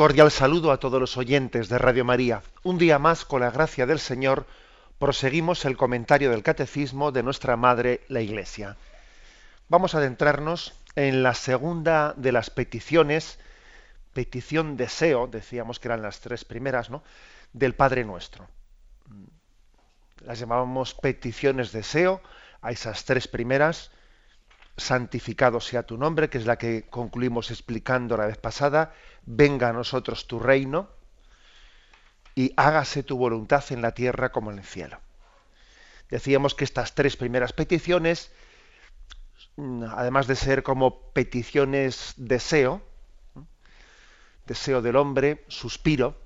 Cordial saludo a todos los oyentes de Radio María. Un día más, con la gracia del Señor, proseguimos el comentario del Catecismo de nuestra Madre, la Iglesia. Vamos a adentrarnos en la segunda de las peticiones, petición deseo, decíamos que eran las tres primeras, ¿no? del Padre Nuestro. Las llamábamos peticiones deseo a esas tres primeras, santificado sea tu nombre, que es la que concluimos explicando la vez pasada, venga a nosotros tu reino y hágase tu voluntad en la tierra como en el cielo. Decíamos que estas tres primeras peticiones, mm, además de ser como peticiones deseo, deseo del hombre, suspiro,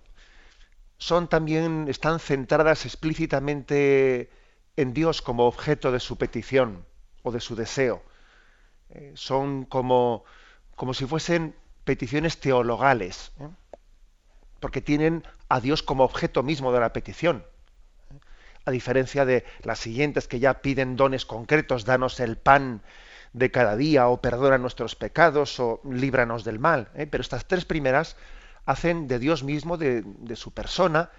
son también, están centradas explícitamente en Dios como objeto de su petición o de su deseo eh, son como, como si fuesen peticiones teologales, ¿eh? porque tienen a Dios como objeto mismo de la petición. ¿eh? A diferencia de las siguientes que ya piden dones concretos, danos el pan de cada día, o perdona nuestros pecados, o líbranos del mal. Pero estas tres primeras hacen de Dios mismo, de, de, su persona,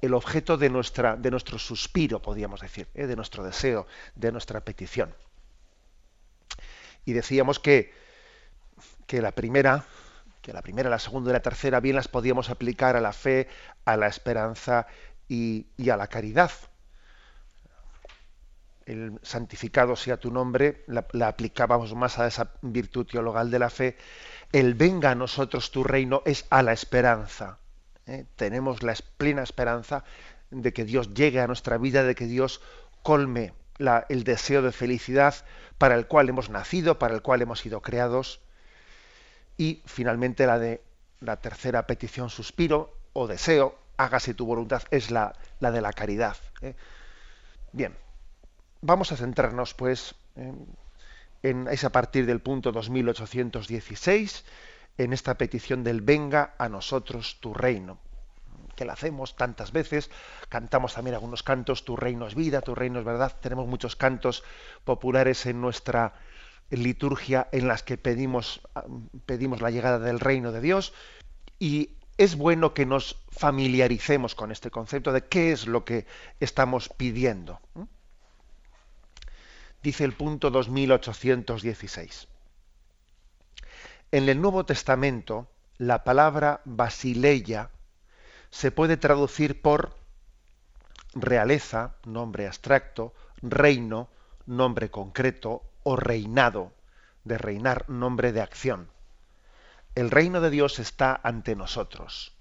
el objeto de, nuestra, de nuestro suspiro, podríamos decir, de nuestro deseo, de nuestra petición. Y decíamos que, que la primera, que la primera, la segunda y la tercera bien las podíamos aplicar a la fe, a la esperanza y, a la caridad. El santificado sea tu nombre, la, aplicábamos más a esa virtud teologal de la fe. El venga a nosotros tu reino es a la esperanza. ¿eh? Tenemos la plena esperanza de que Dios llegue a nuestra vida, de que Dios colme el deseo de felicidad para el cual hemos nacido, para el cual hemos sido creados. Y finalmente la de la tercera petición, suspiro o deseo, hágase tu voluntad, es la, la de la caridad. ¿eh? Bien, vamos a centrarnos pues en, en, es a partir del punto 2816 en esta petición del venga a nosotros tu reino que la hacemos tantas veces, cantamos también algunos cantos, tu reino es vida, tu reino es verdad, tenemos muchos cantos populares en nuestra liturgia en las que pedimos, pedimos la llegada del reino de Dios y es bueno que nos familiaricemos con este concepto de qué es lo que estamos pidiendo. Dice el punto 2816. En el Nuevo Testamento, la palabra basileia se puede traducir por realeza, nombre abstracto, reino, nombre concreto, o reinado, de reinar, nombre de acción. El reino de Dios está ante nosotros.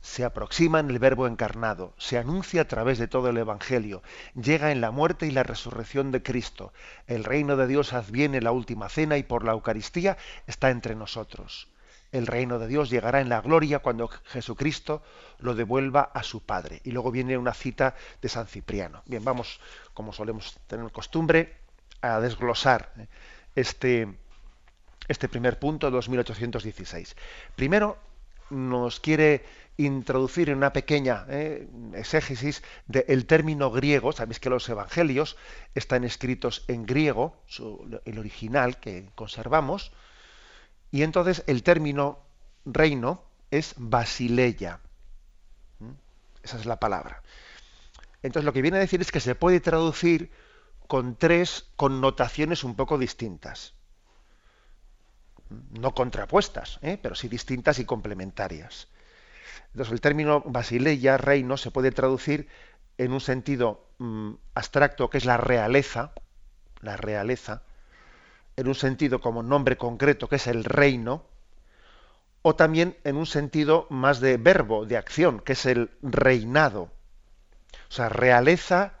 Se aproxima en el Verbo encarnado, se anuncia a través de todo el Evangelio, llega en la muerte y la resurrección de Cristo. El reino de Dios adviene en la última cena y por la Eucaristía está entre nosotros el reino de Dios llegará en la gloria cuando Jesucristo lo devuelva a su Padre. Y luego viene una cita de San Cipriano. Bien, vamos, como solemos tener costumbre, a desglosar eh, este, este primer punto, 2816. Primero, nos quiere introducir en una pequeña eh, exégesis del término griego. Sabéis que los evangelios están escritos en griego, el original que conservamos, y entonces el término reino es basileia. Esa es la palabra. Entonces lo que viene a decir es que se puede traducir con tres connotaciones un poco distintas. No contrapuestas, ¿eh? pero sí distintas y complementarias. Entonces el término basileia, reino, se puede traducir en un sentido mm, abstracto que es la realeza, la realeza, en un sentido como nombre concreto, que es el reino, o también en un sentido más de verbo, de acción, que es el reinado. O sea, realeza,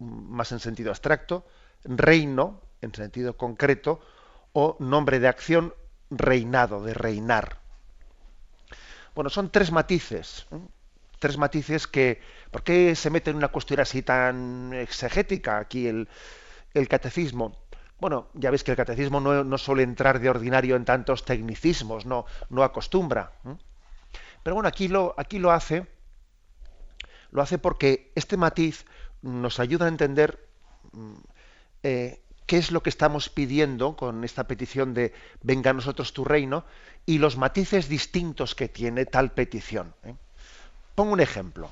más en sentido abstracto, reino, en sentido concreto, o nombre de acción, reinado, de reinar. Bueno, son tres matices. ¿eh? Tres matices que. ¿Por qué se mete en una cuestión así tan exegética aquí el, el catecismo? Bueno, ya veis que el catecismo no, suele entrar de ordinario en tantos tecnicismos, no, no acostumbra. Pero bueno, aquí lo, aquí lo hace, lo hace porque este matiz nos ayuda a entender mm, eh, qué es lo que estamos pidiendo con esta petición de venga a nosotros tu reino y los matices distintos que tiene tal petición. ¿eh? Pongo un ejemplo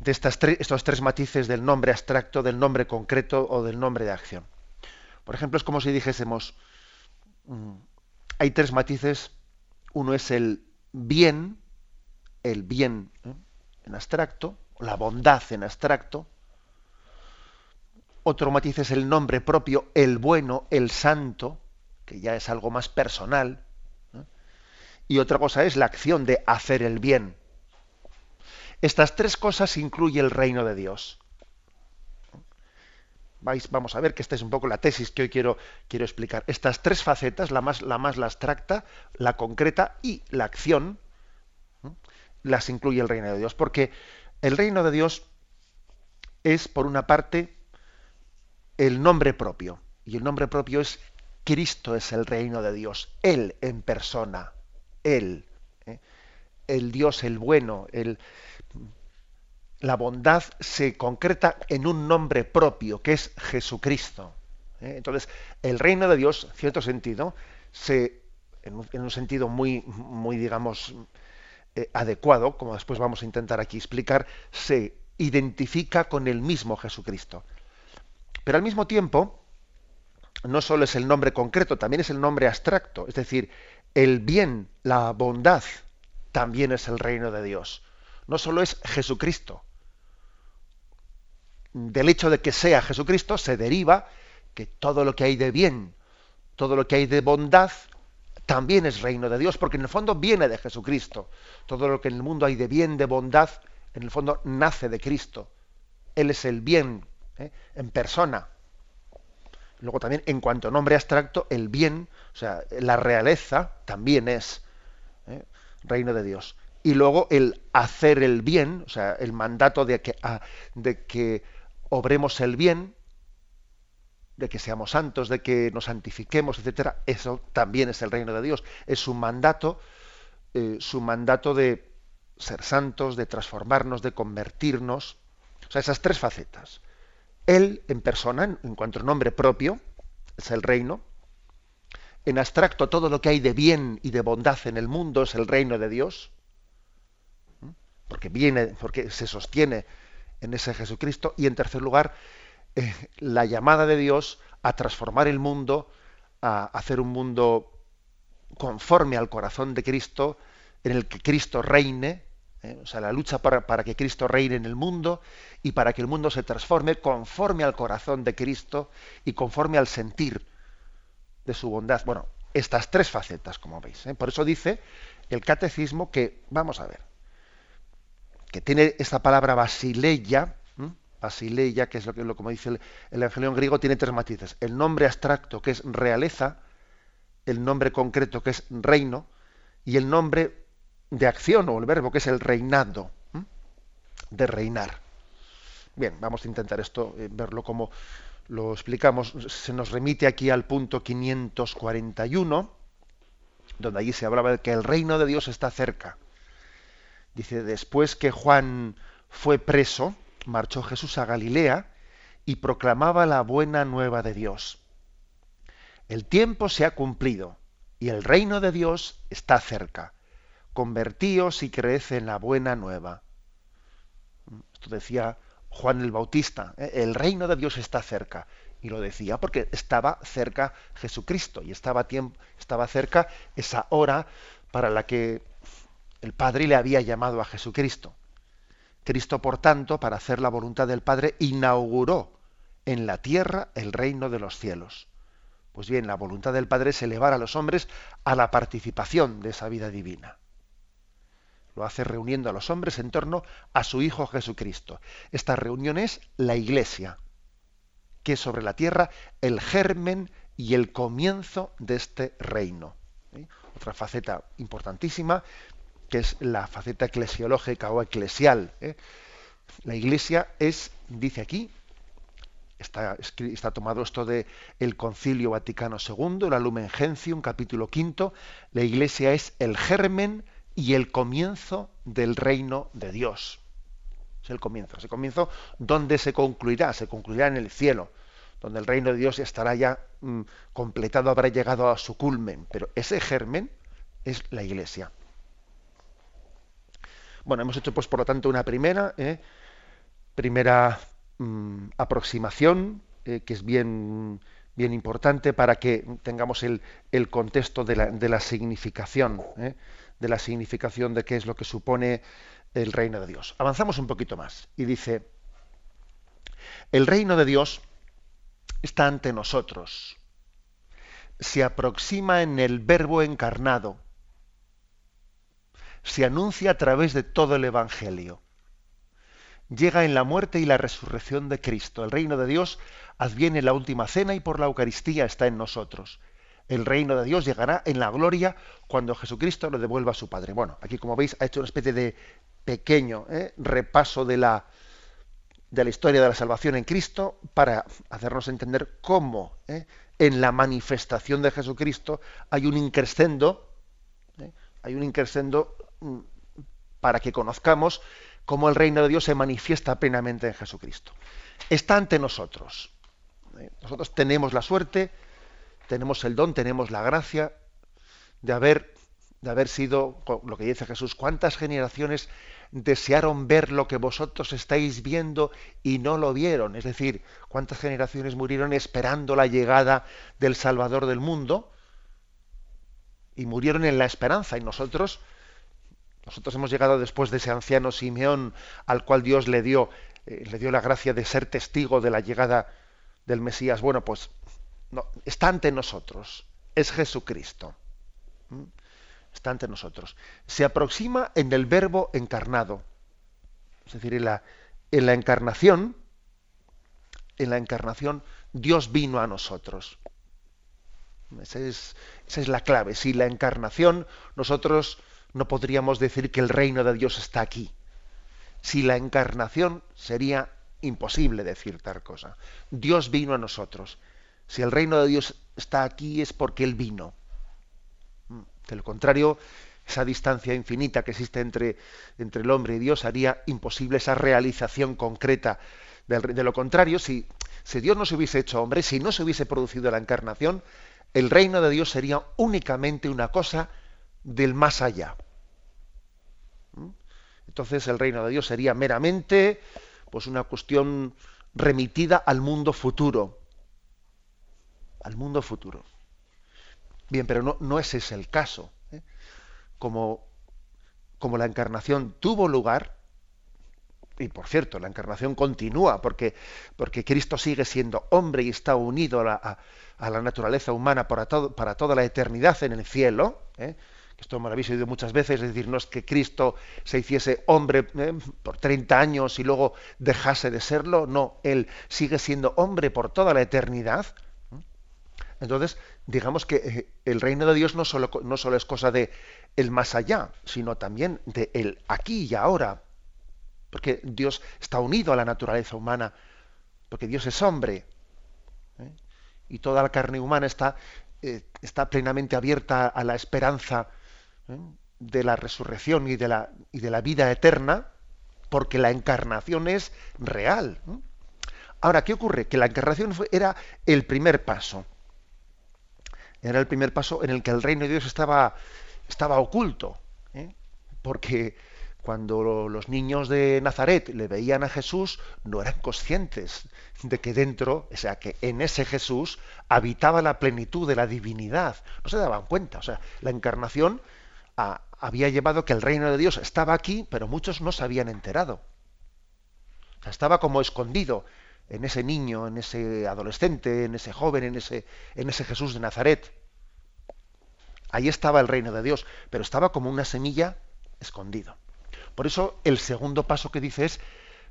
de estas estos tres matices del nombre abstracto, del nombre concreto o del nombre de acción. Por ejemplo, es como si dijésemos, mm, hay tres matices, uno es el bien, el bien ¿eh? en abstracto, la bondad en abstracto, otro matiz es el nombre propio, el bueno, el santo, que ya es algo más personal, y otra cosa es la acción de hacer el bien, estas tres cosas incluye el reino de Dios. Vais, vamos a ver que esta es un poco la tesis que hoy quiero, quiero explicar. Estas tres facetas, la más, la más la abstracta, la concreta y la acción, las incluye el reino de Dios. Porque el reino de Dios es, por una parte, el nombre propio. Y el nombre propio es Cristo es el reino de Dios. Él en persona. Él. ¿eh? El Dios, el bueno, el, la bondad se concreta en un nombre propio, que es Jesucristo. ¿eh? Entonces, el reino de Dios, en cierto sentido, se, en, un, sentido muy, muy digamos, eh, adecuado, como después vamos a intentar aquí explicar, se identifica con el mismo Jesucristo. Pero al mismo tiempo, no solo es el nombre concreto, también es el nombre abstracto, es decir, el bien, la bondad, también es el reino de Dios. No solo es Jesucristo, del hecho de que sea Jesucristo se deriva que todo lo que hay de bien, todo lo que hay de bondad, también es reino de Dios, porque en el fondo viene de Jesucristo. Todo lo que en el mundo hay de bien, de bondad, en el fondo nace de Cristo. Él es el bien ¿eh? en persona. Luego también, en cuanto a nombre abstracto, el bien, o sea, la realeza, también es ¿eh? reino de Dios. Y luego el hacer el bien, o sea, el mandato de que, ah, de que obremos el bien, de que seamos santos, de que nos santifiquemos, etcétera, eso también es el reino de Dios. Es su mandato, eh, su mandato de ser santos, de transformarnos, de convertirnos. O sea, esas tres facetas. Él en persona, en cuanto a nombre propio, es el reino. En abstracto, todo lo que hay de bien y de bondad en el mundo es el reino de Dios. Porque viene, porque se sostiene en ese Jesucristo. Y en tercer lugar, eh, la llamada de Dios a transformar el mundo, a hacer un mundo conforme al corazón de Cristo, en el que Cristo reine, eh, o sea, la lucha para, que Cristo reine en el mundo y para que el mundo se transforme conforme al corazón de Cristo y conforme al sentir de su bondad. Bueno, estas tres facetas, como veis. ¿eh? Por eso dice el catecismo que, vamos a ver, que tiene esta palabra basileia, basileia, que es lo que, como dice el, el Evangelio en griego, tiene tres matices. El nombre abstracto, que es realeza, el nombre concreto, que es reino, y el nombre de acción o el verbo, que es el reinado, de reinar. Bien, vamos a intentar esto, eh, verlo como lo explicamos. Se nos remite aquí al punto 541, donde allí se hablaba de que el reino de Dios está cerca. Dice, después que Juan fue preso, marchó Jesús a Galilea y proclamaba la buena nueva de Dios. El tiempo se ha cumplido y el reino de Dios está cerca. Convertíos y creed en la buena nueva. Esto decía Juan el Bautista. ¿eh? El reino de Dios está cerca. Y lo decía porque estaba cerca Jesucristo y estaba, tiempo, estaba cerca esa hora para la que el Padre le había llamado a Jesucristo. Cristo, por tanto, para hacer la voluntad del Padre, inauguró en la tierra el reino de los cielos. Pues bien, la voluntad del Padre es elevar a los hombres a la participación de esa vida divina. Lo hace reuniendo a los hombres en torno a su Hijo Jesucristo. Esta reunión es la Iglesia, que es sobre la tierra el germen y el comienzo de este reino otra faceta importantísima, que es la faceta eclesiológica o eclesial. ¿eh? La Iglesia es, dice aquí, está, está tomado esto de el Concilio Vaticano II, la Lumen Gentium, capítulo quinto, la Iglesia es el germen y el comienzo del reino de Dios. Es el comienzo. Ese comienzo, ¿dónde se concluirá? Se concluirá en el cielo, donde el reino de Dios estará ya mm, completado, habrá llegado a su culmen. Pero ese germen es la Iglesia. Bueno, hemos hecho, pues, por lo tanto, una primera, ¿eh? primera mm, aproximación, eh, que es bien, bien importante para que tengamos el, contexto de la, de la significación. ¿eh? de la significación de qué es lo que supone el reino de Dios. Avanzamos un poquito más y dice, el reino de Dios está ante nosotros, se aproxima en el verbo encarnado, se anuncia a través de todo el Evangelio, llega en la muerte y la resurrección de Cristo. El reino de Dios adviene en la última cena y por la Eucaristía está en nosotros el reino de Dios llegará en la gloria cuando Jesucristo lo devuelva a su Padre. Bueno, aquí como veis ha hecho una especie de pequeño ¿eh? repaso de la, de la historia de la salvación en Cristo para hacernos entender cómo ¿eh? en la manifestación de Jesucristo hay un increscendo, ¿eh? hay un increscendo para que conozcamos cómo el reino de Dios se manifiesta plenamente en Jesucristo. Está ante nosotros. Nosotros tenemos la suerte tenemos el don, tenemos la gracia de haber, de haber sido, lo que dice Jesús, cuántas generaciones desearon ver lo que vosotros estáis viendo y no lo vieron. Es decir, cuántas generaciones murieron esperando la llegada del Salvador del mundo y murieron en la esperanza. Y nosotros, nosotros hemos llegado después de ese anciano Simeón al cual Dios le dio, eh, le dio la gracia de ser testigo de la llegada del Mesías. Bueno, pues está ante nosotros, es Jesucristo. Está ante nosotros. Se aproxima en el verbo encarnado. Es decir, en la, en la encarnación, en la encarnación, Dios vino a nosotros. Esa es, la clave. Sin la encarnación, nosotros no podríamos decir que el reino de Dios está aquí. Si la encarnación sería imposible decir tal cosa. Dios vino a nosotros. Si el reino de Dios está aquí es porque Él vino. Mm. De lo contrario, esa distancia infinita que existe entre, entre el hombre y Dios haría imposible esa realización concreta. De, de lo contrario, si, si Dios no se hubiese hecho hombre, si no se hubiese producido la encarnación, el reino de Dios sería únicamente una cosa del más allá. ¿Mm? Entonces el reino de Dios sería meramente pues una cuestión remitida al mundo futuro al mundo futuro. Bien, pero no, no ese es el caso. ¿eh? Como, como la encarnación tuvo lugar, y por cierto, la encarnación continúa porque, porque Cristo sigue siendo hombre y está unido a la, a, la naturaleza humana para, todo, para, toda la eternidad en el cielo. ¿eh? Esto me lo habéis oído muchas veces, es decir, no es que Cristo se hiciese hombre ¿eh? por 30 años y luego dejase de serlo, no, Él sigue siendo hombre por toda la eternidad entonces, digamos que eh, el reino de Dios no solo, no solo es cosa de el más allá, sino también de el aquí y ahora. Porque Dios está unido a la naturaleza humana, porque Dios es hombre. ¿eh? Y toda la carne humana está, está plenamente abierta a la esperanza de la resurrección y de la, y de la vida eterna, porque la encarnación es real. Ahora, ¿qué ocurre? Que la encarnación era el primer paso. Era el primer paso en el que el reino de Dios estaba, estaba oculto. ¿eh? Porque cuando los niños de Nazaret le veían a Jesús, no eran conscientes de que dentro, o sea, que en ese Jesús habitaba la plenitud de la divinidad. No se daban cuenta. O sea, la encarnación había llevado que el reino de Dios estaba aquí, pero muchos no se habían enterado. Estaba como escondido en ese niño, en ese adolescente, en ese joven, en ese, en ese Jesús de Nazaret. Ahí estaba el reino de Dios, pero estaba como una semilla escondido. Por eso el segundo paso que dice es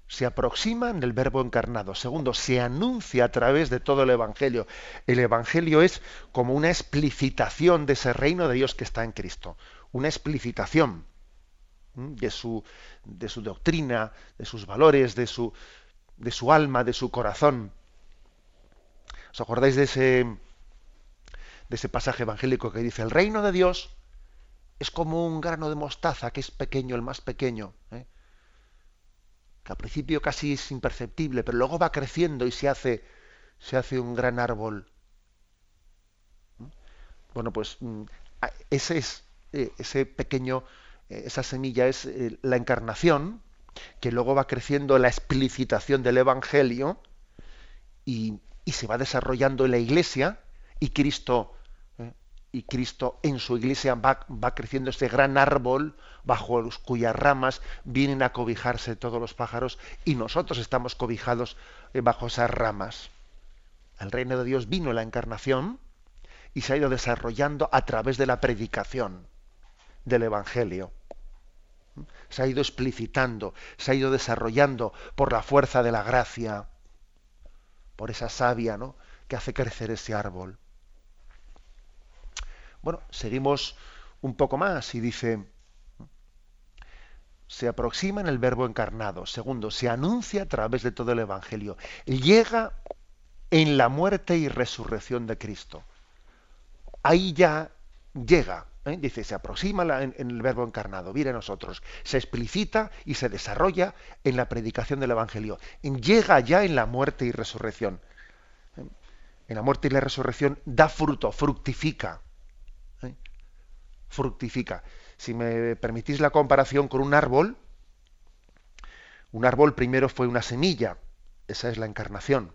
se aproxima en el verbo encarnado. Segundo, se anuncia a través de todo el Evangelio. El Evangelio es como una explicitación de ese reino de Dios que está en Cristo. Una explicitación de su, de su doctrina, de sus valores, de su, de su alma, de su corazón. ¿Os acordáis de ese, de ese pasaje evangélico que dice, el reino de Dios es como un grano de mostaza, que es pequeño, el más pequeño, ¿eh? que al principio casi es imperceptible, pero luego va creciendo y se hace, se hace un gran árbol. Bueno, pues mm, ese es eh, ese pequeño, eh, esa semilla es la encarnación, que luego va creciendo la explicitación del Evangelio y, y se va desarrollando en la iglesia y Cristo y Cristo en su iglesia va, creciendo este gran árbol bajo cuyas ramas vienen a cobijarse todos los pájaros y nosotros estamos cobijados eh, bajo esas ramas. El reino de Dios vino en la encarnación y se ha ido desarrollando a través de la predicación del Evangelio. Se ha ido explicitando, se ha ido desarrollando por la fuerza de la gracia, por esa savia ¿no? que hace crecer ese árbol. Bueno, seguimos un poco más y dice, se aproxima en el verbo encarnado. Segundo, se anuncia a través de todo el Evangelio. Llega en la muerte y resurrección de Cristo. Ahí ya llega. ¿Eh? Dice, se aproxima en, el verbo encarnado, viene a nosotros. Se explicita y se desarrolla en la predicación del Evangelio. Llega ya en la muerte y resurrección. ¿eh? En la muerte y la resurrección da fruto, fructifica fructifica. Si me permitís la comparación con un árbol, un árbol primero fue una semilla, esa es la encarnación.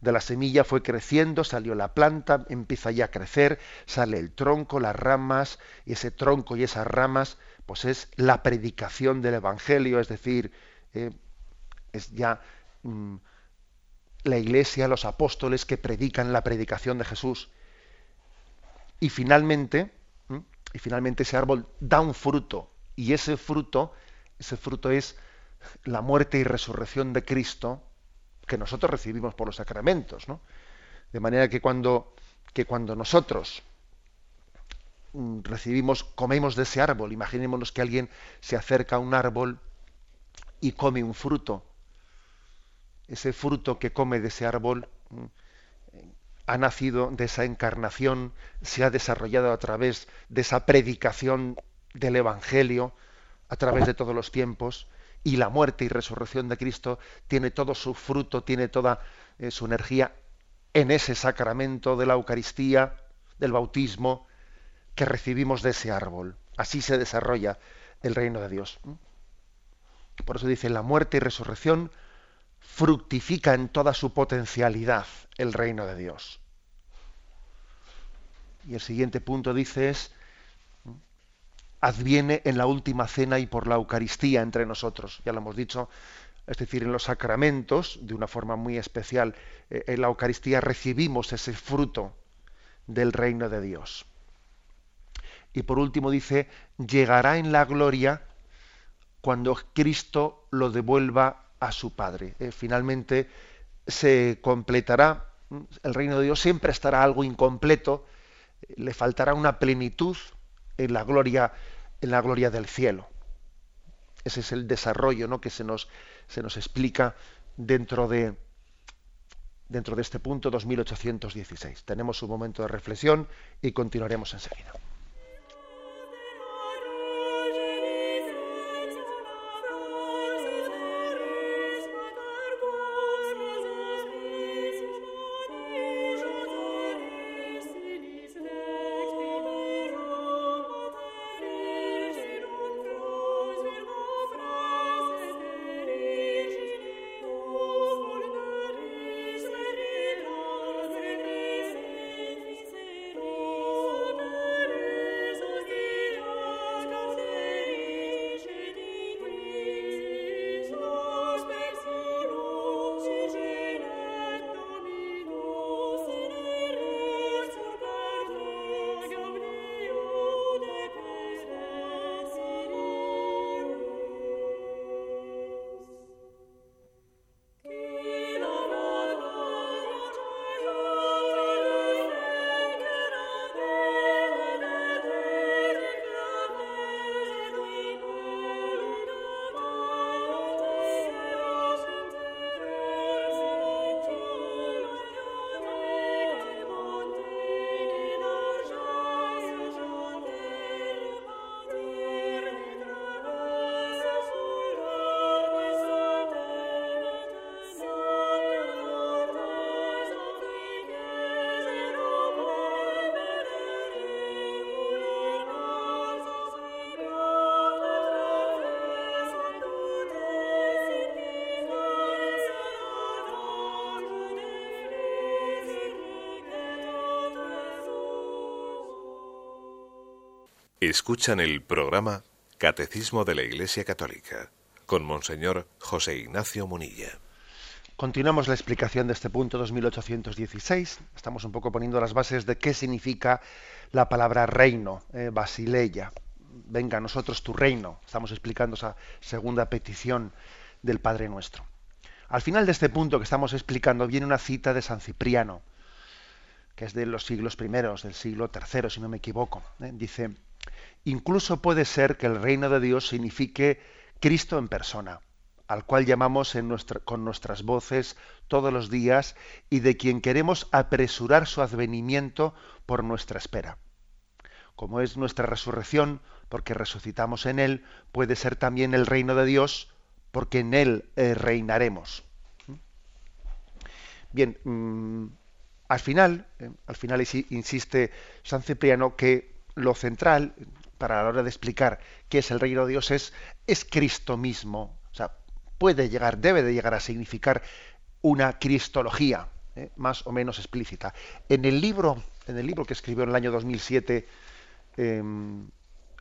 De la semilla fue creciendo, salió la planta, empieza ya a crecer, sale el tronco, las ramas, y ese tronco y esas ramas, pues es la predicación del Evangelio, es decir, eh, es ya mm, la iglesia, los apóstoles que predican la predicación de Jesús. Y finalmente, y finalmente ese árbol da un fruto y ese fruto, ese fruto es la muerte y resurrección de Cristo que nosotros recibimos por los sacramentos, ¿no? De manera que cuando, que cuando nosotros mm, recibimos, comemos de ese árbol, imaginémonos que alguien se acerca a un árbol y come un fruto. Ese fruto que come de ese árbol mm, ha nacido de esa encarnación, se ha desarrollado a través de esa predicación del Evangelio, a través de todos los tiempos, y la muerte y resurrección de Cristo tiene todo su fruto, tiene toda eh, su energía en ese sacramento de la Eucaristía, del bautismo, que recibimos de ese árbol. Así se desarrolla el reino de Dios. Por eso dice, la muerte y resurrección fructifica en toda su potencialidad el reino de Dios. Y el siguiente punto dice es, adviene en la última cena y por la Eucaristía entre nosotros. Ya lo hemos dicho, es decir, en los sacramentos, de una forma muy especial, eh, en la Eucaristía recibimos ese fruto del reino de Dios. Y por último dice, llegará en la gloria cuando Cristo lo devuelva a su Padre. Eh, finalmente se completará, el reino de Dios siempre estará algo incompleto, le faltará una plenitud en la gloria, en la gloria del cielo. Ese es el desarrollo ¿no? que se nos, se nos explica dentro de, dentro de este punto 2816. Tenemos un momento de reflexión y continuaremos enseguida. Escuchan el programa Catecismo de la Iglesia Católica con Monseñor José Ignacio Munilla. Continuamos la explicación de este punto 2816. Estamos un poco poniendo las bases de qué significa la palabra reino, eh, basileia. Venga a nosotros tu reino. Estamos explicando esa segunda petición del Padre Nuestro. Al final de este punto que estamos explicando viene una cita de San Cipriano, que es de los siglos primeros, del siglo tercero, si no me equivoco. ¿eh? Dice, incluso puede ser que el reino de Dios signifique Cristo en persona, al cual llamamos con nuestras voces todos los días y de quien queremos apresurar su advenimiento por nuestra espera. Como es nuestra resurrección, porque resucitamos en Él, puede ser también el reino de Dios, porque en Él eh, reinaremos. Bien, mm, al final, eh, al final insiste San Cipriano que lo central para la hora de explicar qué es el reino de Dios es, es Cristo mismo. O sea, puede llegar, debe de llegar a significar una cristología eh, más o menos explícita. En el libro, en el libro que escribió en el año 2007 em,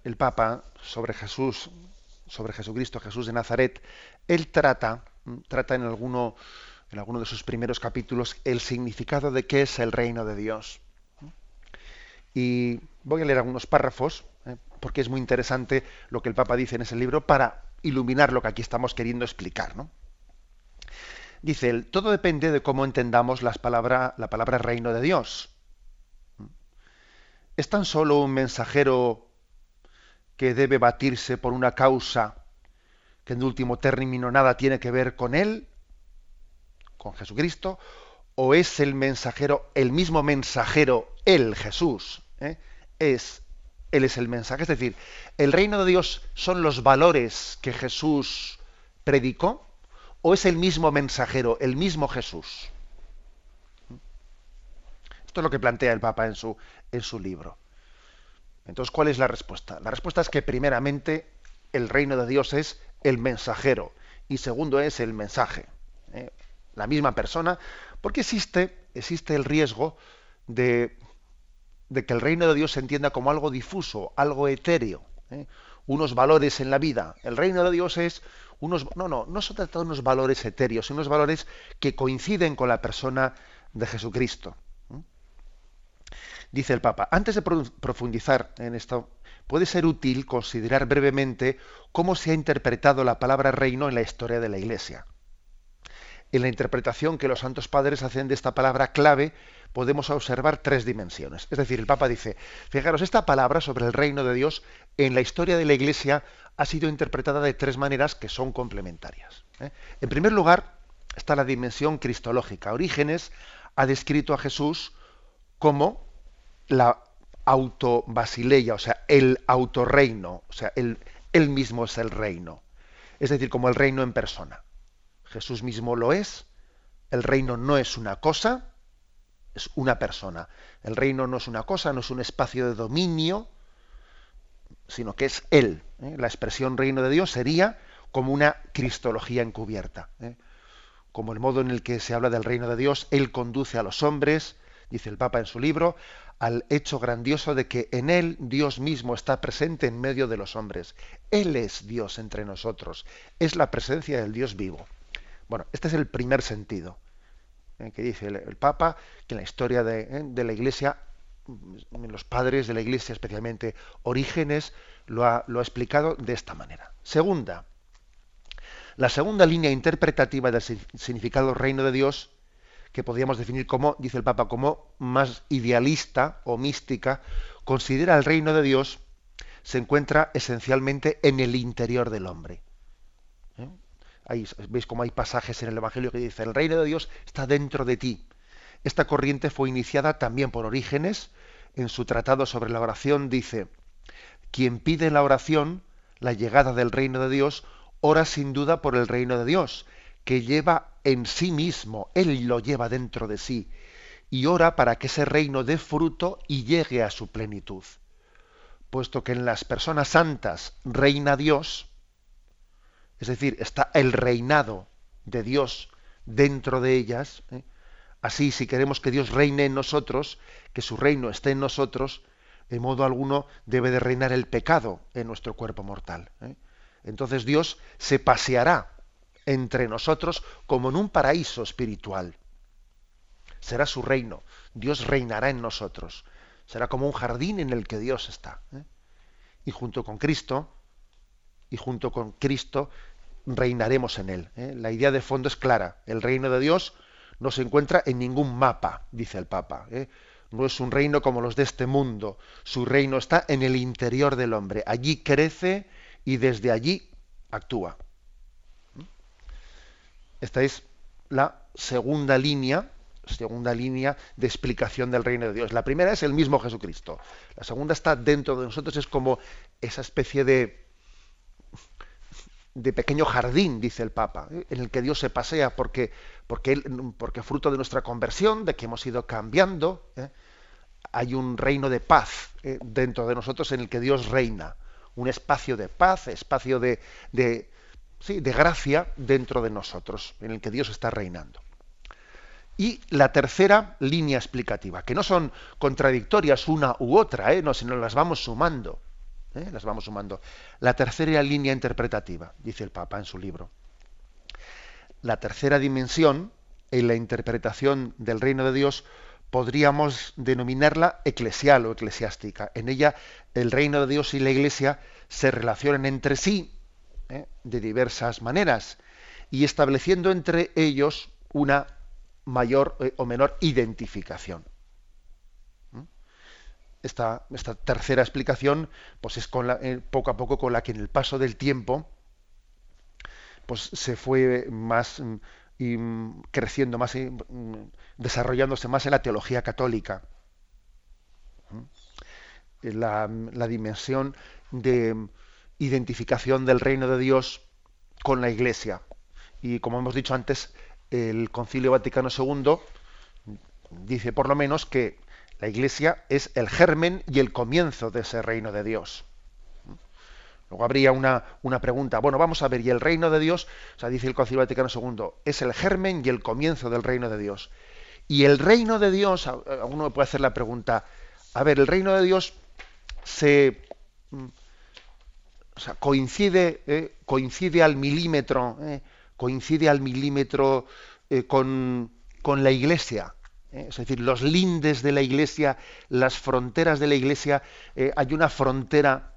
el Papa sobre Jesús, sobre Jesucristo, Jesús de Nazaret, él trata, trata en alguno, en alguno de sus primeros capítulos el significado de qué es el reino de Dios. Y voy a leer algunos párrafos, ¿eh? porque es muy interesante lo que el Papa dice en ese libro para iluminar lo que aquí estamos queriendo explicar. Dice él, todo depende de cómo entendamos las la palabra reino de Dios. ¿Es tan solo un mensajero que debe batirse por una causa que en último término nada tiene que ver con él, con Jesucristo, o es el mensajero, el mismo mensajero, él, Jesús, ¿eh? Es, él es el mensaje. Es decir, el reino de Dios son los valores que Jesús predicó, o es el mismo mensajero, el mismo Jesús. Esto es lo que plantea el Papa en su, en su libro. Entonces, ¿cuál es la respuesta? La respuesta es que primeramente el reino de Dios es el mensajero y segundo es el mensaje. ¿eh? La misma persona, porque existe, existe el riesgo de de que el reino de Dios se entienda como algo difuso, algo etéreo, ¿eh? unos valores en la vida. El reino de Dios es unos no no no se trata de unos valores etéreos, sino unos valores que coinciden con la persona de Jesucristo. ¿eh? Dice el Papa, antes de profundizar en esto, puede ser útil considerar brevemente cómo se ha interpretado la palabra reino en la historia de la Iglesia. En la interpretación que los santos padres hacen de esta palabra clave, podemos observar tres dimensiones. Es decir, el Papa dice, fijaros, esta palabra sobre el reino de Dios en la historia de la Iglesia ha sido interpretada de tres maneras que son complementarias. ¿eh? En primer lugar, está la dimensión cristológica. Orígenes ha descrito a Jesús como la autobasileia, o sea, el autorreino, o sea, él, él mismo es el reino. Es decir, como el reino en persona. Jesús mismo lo es, el reino no es una cosa, es una persona. El reino no es una cosa, no es un espacio de dominio, sino que es Él. ¿eh? La expresión reino de Dios sería como una cristología encubierta. ¿eh? Como el modo en el que se habla del reino de Dios, Él conduce a los hombres, dice el Papa en su libro, al hecho grandioso de que en Él Dios mismo está presente en medio de los hombres. Él es Dios entre nosotros, es la presencia del Dios vivo. Bueno, este es el primer sentido. ¿eh? que dice el, Papa, que en la historia ¿eh? de, la Iglesia, mm, los padres de la Iglesia, especialmente Orígenes, lo ha, lo ha explicado de esta manera. Segunda, la segunda línea interpretativa del significado reino de Dios, que podríamos definir como, dice el Papa, como más idealista o mística, considera el reino de Dios se encuentra esencialmente en el interior del hombre veis cómo hay pasajes en el Evangelio que dicen, el reino de Dios está dentro de ti. Esta corriente fue iniciada también por Orígenes. En su tratado sobre la oración dice, quien pide la oración la llegada del reino de Dios, ora sin duda por el reino de Dios, que lleva en sí mismo, Él lo lleva dentro de sí, y ora para que ese reino dé fruto y llegue a su plenitud. Puesto que en las personas santas reina Dios, es decir, está el reinado de Dios dentro de ellas. ¿eh? Así, si queremos que Dios reine en nosotros, que su reino esté en nosotros, en modo alguno debe de reinar el pecado en nuestro cuerpo mortal. ¿eh? Entonces Dios se paseará entre nosotros como en un paraíso espiritual. Será su reino. Dios reinará en nosotros. Será como un jardín en el que Dios está. ¿eh? Y junto con Cristo, y junto con Cristo reinaremos en él. ¿eh? La idea de fondo es clara. El reino de Dios no se encuentra en ningún mapa, dice el Papa. ¿eh? No es un reino como los de este mundo. Su reino está en el interior del hombre. Allí crece y desde allí actúa. Esta es la segunda línea, segunda línea de explicación del reino de Dios. La primera es el mismo Jesucristo. La segunda está dentro de nosotros, es como esa especie de de pequeño jardín, dice el Papa, ¿eh? en el que Dios se pasea porque, porque, porque fruto de nuestra conversión, de que hemos ido cambiando, ¿eh? hay un reino de paz ¿eh? dentro de nosotros en el que Dios reina, un espacio de paz, espacio de, de, sí, de gracia dentro de nosotros, en el que Dios está reinando. Y la tercera línea explicativa, que no son contradictorias una u otra, no, sino las vamos sumando. ¿Eh? las vamos sumando. La tercera línea interpretativa, dice el Papa en su libro. La tercera dimensión en la interpretación del reino de Dios podríamos denominarla eclesial o eclesiástica. En ella el reino de Dios y la Iglesia se relacionan entre sí ¿eh? de diversas maneras y estableciendo entre ellos una mayor eh, o menor identificación esta, tercera explicación pues es con la, eh, poco a poco con la que en el paso del tiempo pues se fue más mm, y, mm, creciendo más y mm, desarrollándose más en la teología católica. La, la dimensión de identificación del reino de Dios con la Iglesia. Y como hemos dicho antes el Concilio Vaticano II dice por lo menos que la Iglesia es el germen y el comienzo de ese reino de Dios. Luego habría una, una, pregunta. Bueno, vamos a ver, ¿y el reino de Dios? O sea, dice el Concilio Vaticano II, es el germen y el comienzo del reino de Dios. Y el reino de Dios, uno puede hacer la pregunta, a ver, el reino de Dios se mm, o sea, coincide, eh, coincide al milímetro, eh, coincide al milímetro eh, con, con la iglesia. ¿Eh? es decir, los lindes de la iglesia, las fronteras de la iglesia, eh, hay una frontera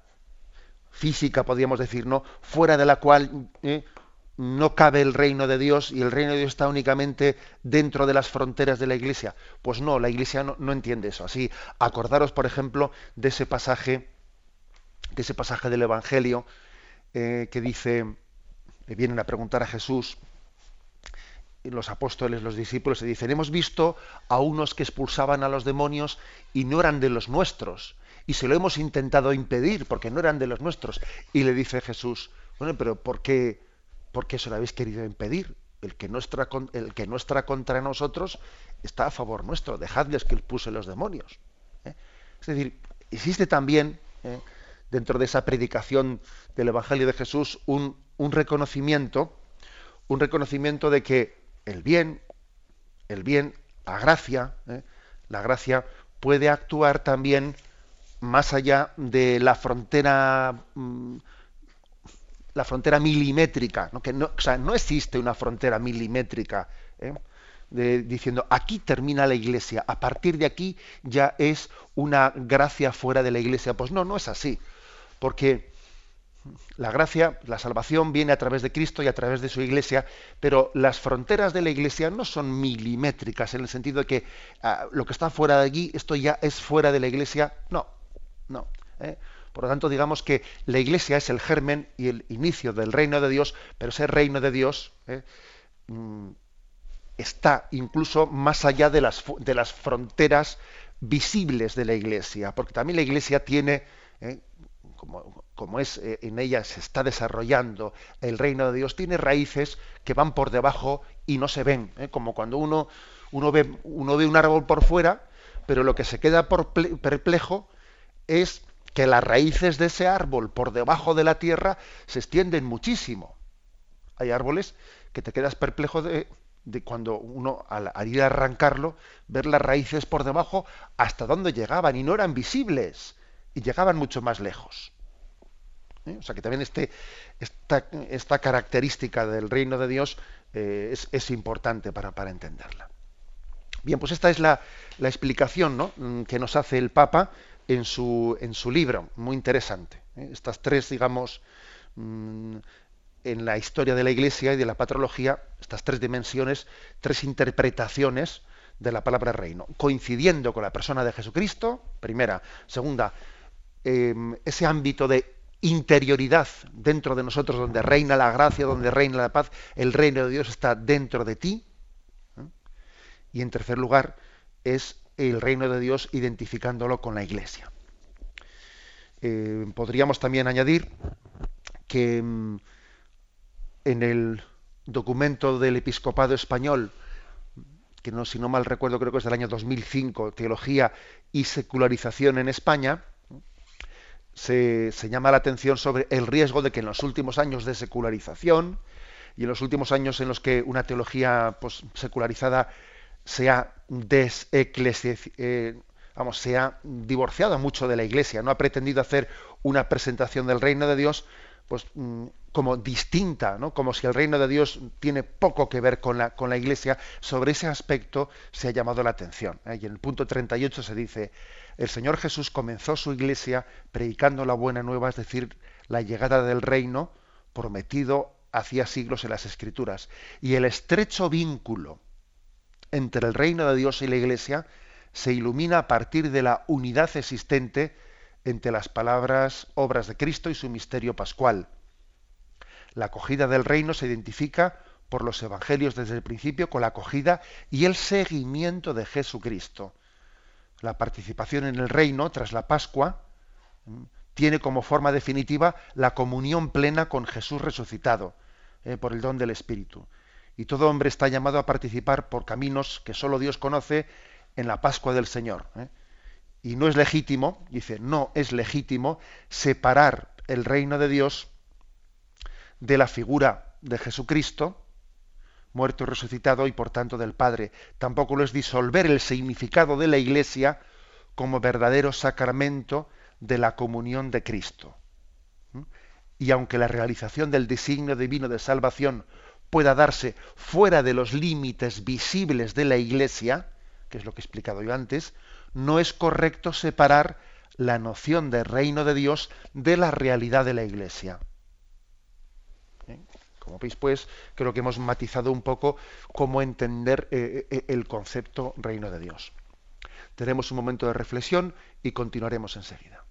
física, podríamos decir, ¿no? Fuera de la cual ¿eh? no cabe el reino de Dios y el reino de Dios está únicamente dentro de las fronteras de la iglesia. Pues no, la iglesia no, entiende eso. Así, acordaros, por ejemplo, de ese pasaje, de ese pasaje del Evangelio que dice, vienen a preguntar a Jesús, los apóstoles, los discípulos, se dicen, hemos visto a unos que expulsaban a los demonios y no eran de los nuestros. Y se lo hemos intentado impedir porque no eran de los nuestros. Y le dice Jesús, bueno, pero ¿por qué, por qué se lo habéis querido impedir? El que, no está, el que contra nosotros está a favor nuestro. Dejadles que expulse los demonios. ¿eh? Es decir, existe también ¿eh? dentro de esa predicación del Evangelio de Jesús un, un reconocimiento, un reconocimiento de que el bien, el bien, la gracia, ¿eh? la gracia puede actuar también más allá de la frontera mm, la frontera milimétrica, ¿no? que no, o sea, no existe una frontera milimétrica ¿eh? diciendo aquí termina la iglesia, a partir de aquí ya es una gracia fuera de la iglesia. Pues no, no es así, porque la gracia, la salvación viene a través de Cristo y a través de su iglesia, pero las fronteras de la iglesia no son milimétricas en el sentido de que ah, lo que está fuera de allí, esto ya es fuera de la iglesia. No, no. ¿eh? Por lo tanto, digamos que la iglesia es el germen y el inicio del reino de Dios, pero ese reino de Dios ¿eh? mm, está incluso más allá de las, de las fronteras visibles de la iglesia, porque también la iglesia tiene, ¿eh? como, como es eh, en ella se está desarrollando el reino de Dios, tiene raíces que van por debajo y no se ven, ¿eh? como cuando uno, uno, ve, uno ve un árbol por fuera, pero lo que se queda por perplejo es que las raíces de ese árbol por debajo de la tierra se extienden muchísimo. Hay árboles que te quedas perplejo de, de cuando uno al, ir a arrancarlo, ver las raíces por debajo hasta dónde llegaban y no eran visibles y llegaban mucho más lejos. ¿Eh? O sea que también este, esta, esta, característica del reino de Dios eh, es, importante para, para, entenderla. Bien, pues esta es la, la explicación ¿no? Mm, que nos hace el Papa en su, en su libro, muy interesante. ¿eh? Estas tres, digamos, mm, en la historia de la Iglesia y de la patrología, estas tres dimensiones, tres interpretaciones de la palabra reino, coincidiendo con la persona de Jesucristo, primera. Segunda, em, ese ámbito de interioridad dentro de nosotros, donde reina la gracia, donde reina la paz, el reino de Dios está dentro de ti. Y en tercer lugar, es el reino de Dios identificándolo con la Iglesia. Eh, podríamos también añadir que em, en el documento del episcopado español, que no, si no mal recuerdo, creo que es del año 2005, Teología y Secularización en España, se, llama la atención sobre el riesgo de que en los últimos años de secularización y en los últimos años en los que una teología pues, secularizada se ha eh, se ha divorciado mucho de la Iglesia, no ha pretendido hacer una presentación del reino de Dios, pues mm, como distinta, ¿no? como si el reino de Dios tiene poco que ver con la, con la Iglesia, sobre ese aspecto se ha llamado la atención. ¿eh? Y en el punto 38 se dice, el Señor Jesús comenzó su Iglesia predicando la buena nueva, es decir, la llegada del reino prometido hacía siglos en las Escrituras. Y el estrecho vínculo entre el reino de Dios y la Iglesia se ilumina a partir de la unidad existente entre las palabras, obras de Cristo y su misterio pascual la acogida del reino se identifica por los evangelios desde el principio con la acogida y el seguimiento de Jesucristo. La participación en el reino tras la Pascua tiene como forma definitiva la comunión plena con Jesús resucitado eh, por el don del Espíritu. Y todo hombre está llamado a participar por caminos que solo Dios conoce en la Pascua del Señor. Eh. Y no es legítimo, dice, no es legítimo separar el reino de Dios de la figura de Jesucristo, muerto y resucitado, y por tanto del Padre. Tampoco lo es disolver el significado de la Iglesia como verdadero sacramento de la comunión de Cristo. ¿Mm? Y aunque la realización del designio divino de salvación pueda darse fuera de los límites visibles de la Iglesia, que es lo que he explicado yo antes, no es correcto separar la noción de reino de Dios de la realidad de la Iglesia. Como veis, pues, creo que hemos matizado un poco cómo entender eh, eh, el concepto reino de Dios. Tenemos un momento de reflexión y continuaremos enseguida.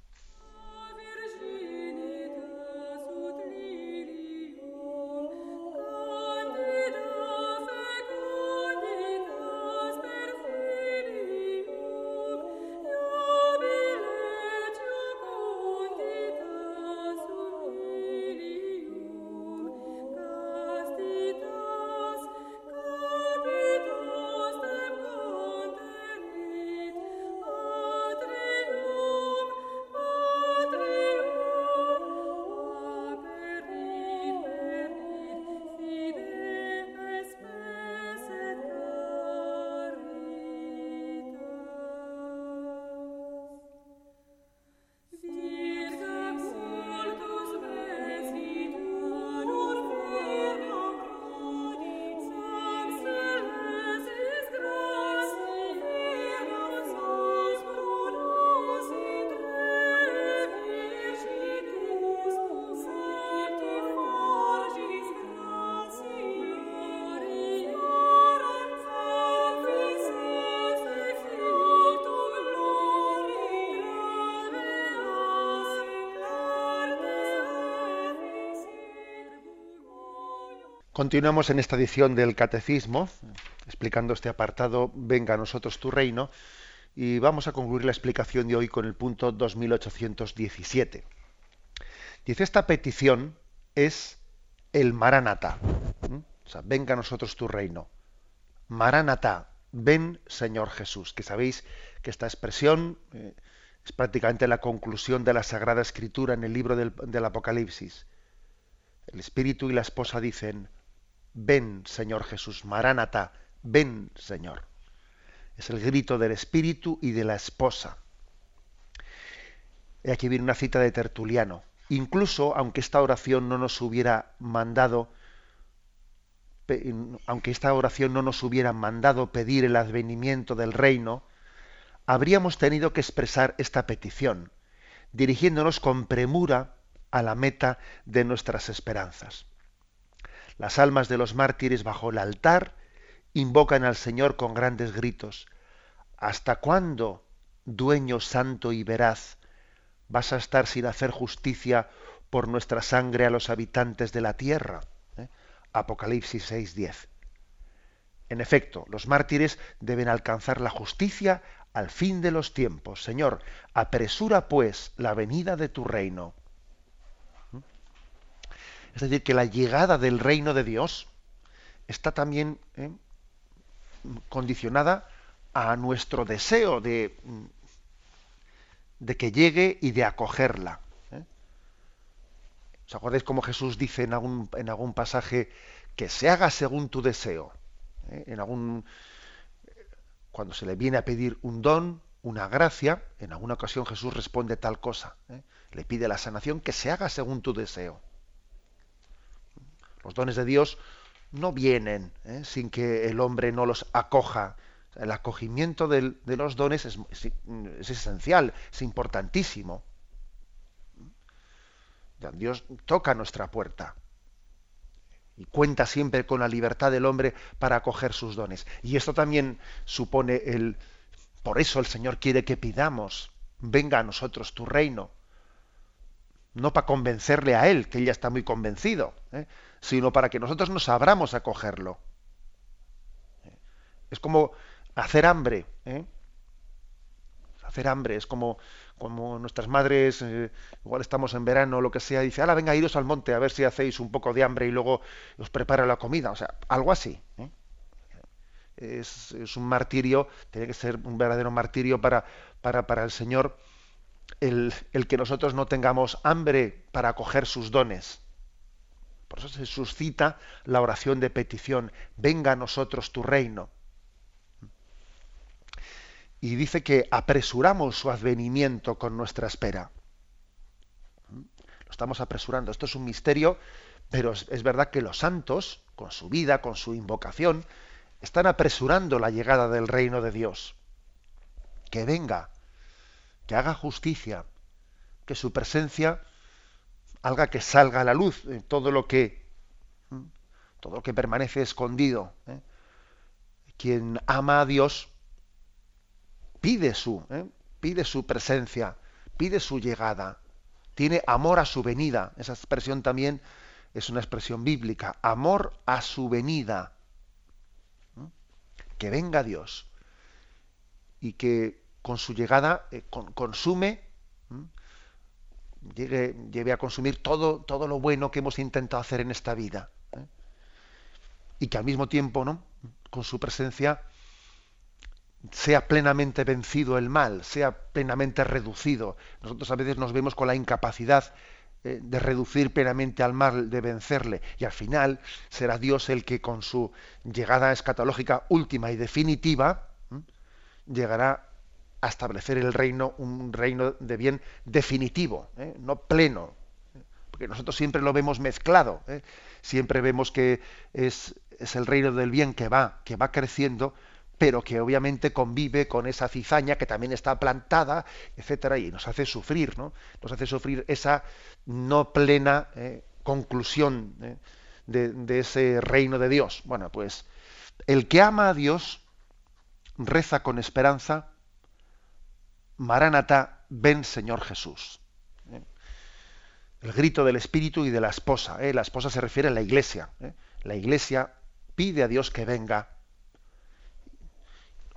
Continuamos en esta edición del Catecismo, explicando este apartado, Venga a nosotros tu reino, y vamos a concluir la explicación de hoy con el punto 2817. Dice, esta petición es el Maranatá, o sea, venga a nosotros tu reino. Maranatá, ven Señor Jesús, que sabéis que esta expresión eh, es prácticamente la conclusión de la Sagrada Escritura en el libro del Apocalipsis. El Espíritu y la esposa dicen, ven Señor Jesús, Maránata, ven Y aquí viene una cita de Tertuliano. Incluso aunque esta oración no nos hubiera mandado, aunque esta oración no nos hubiera mandado pedir el advenimiento del reino, habríamos tenido que expresar esta petición, dirigiéndonos con premura a la meta de nuestras esperanzas. Las almas de los mártires bajo el altar invocan al Señor con grandes gritos. ¿Hasta cuándo, dueño santo y veraz, vas a estar sin hacer justicia por nuestra sangre a los habitantes de la tierra? ¿Eh? Apocalipsis 6:10. En efecto, los mártires deben alcanzar la justicia al fin de los tiempos. Señor, apresura pues la venida de tu reino. Es decir, que la llegada del reino de Dios está también ¿eh? condicionada a nuestro deseo de, de que llegue y de acogerla. ¿eh? ¿Os acordáis cómo Jesús dice en algún, en algún pasaje que se haga según tu deseo? ¿Eh? En algún cuando se le viene a pedir un don, una gracia, en alguna ocasión Jesús responde tal cosa. Le pide la sanación que se haga según tu deseo. Los dones de Dios no vienen ¿eh? sin que el hombre no los acoja. El acogimiento de los dones es, esencial, es importantísimo. Dios toca nuestra puerta y cuenta siempre con la libertad del hombre para acoger sus dones. Y esto también supone el... Por eso el Señor quiere que pidamos, venga a nosotros tu reino. No para convencerle a Él, que Él ya está muy convencido, ¿eh? Sino para que nosotros nos abramos a acogerlo. Es como hacer hambre. ¿eh? Hacer hambre es como como nuestras madres, eh, igual estamos en verano o lo que sea, dice, ala, venga, iros al monte a ver si hacéis un poco de hambre y luego os prepara la comida. O sea, algo así. ¿eh? Es, un martirio, tiene que ser un verdadero martirio para, para, para el Señor el, el, que nosotros no tengamos hambre para acoger sus dones. Por eso se suscita la oración de petición, venga a nosotros tu reino y dice que apresuramos su advenimiento con nuestra espera. Lo estamos apresurando. Esto es un misterio, pero es, verdad que los santos, con su vida, con su invocación, están apresurando la llegada del reino de Dios. Que venga, que haga justicia, que su presencia haga que salga a la luz todo lo que todo lo que permanece escondido. ¿eh? Quien ama a Dios pide su, ¿eh? pide su presencia, pide su llegada, tiene amor a su venida. Esa expresión también es una expresión bíblica, amor a su venida. Que venga Dios y que con su llegada eh, consume, llegue, lleve a consumir todo, todo lo bueno que hemos intentado hacer en esta vida. ¿eh? Y que al mismo tiempo, ¿no? con su presencia, sea plenamente vencido el mal, sea plenamente reducido. Nosotros a veces nos vemos con la incapacidad eh, de reducir plenamente al mal, de vencerle, y al final será Dios el que con su llegada escatológica última y definitiva llegará a establecer el reino, un reino de bien definitivo, ¿eh? no pleno, porque nosotros siempre lo vemos mezclado, ¿eh? siempre vemos que es, es el reino del bien que va, que va creciendo, pero que obviamente convive con esa cizaña que también está plantada, etcétera, y nos hace sufrir, ¿no? Nos hace sufrir esa no plena eh, conclusión eh, de, ese reino de Dios. Bueno, pues el que ama a Dios reza con esperanza, Maránata, ven Señor Jesús. ¿eh? El grito del Espíritu y de la esposa. La esposa se refiere a la iglesia. La iglesia pide a Dios que venga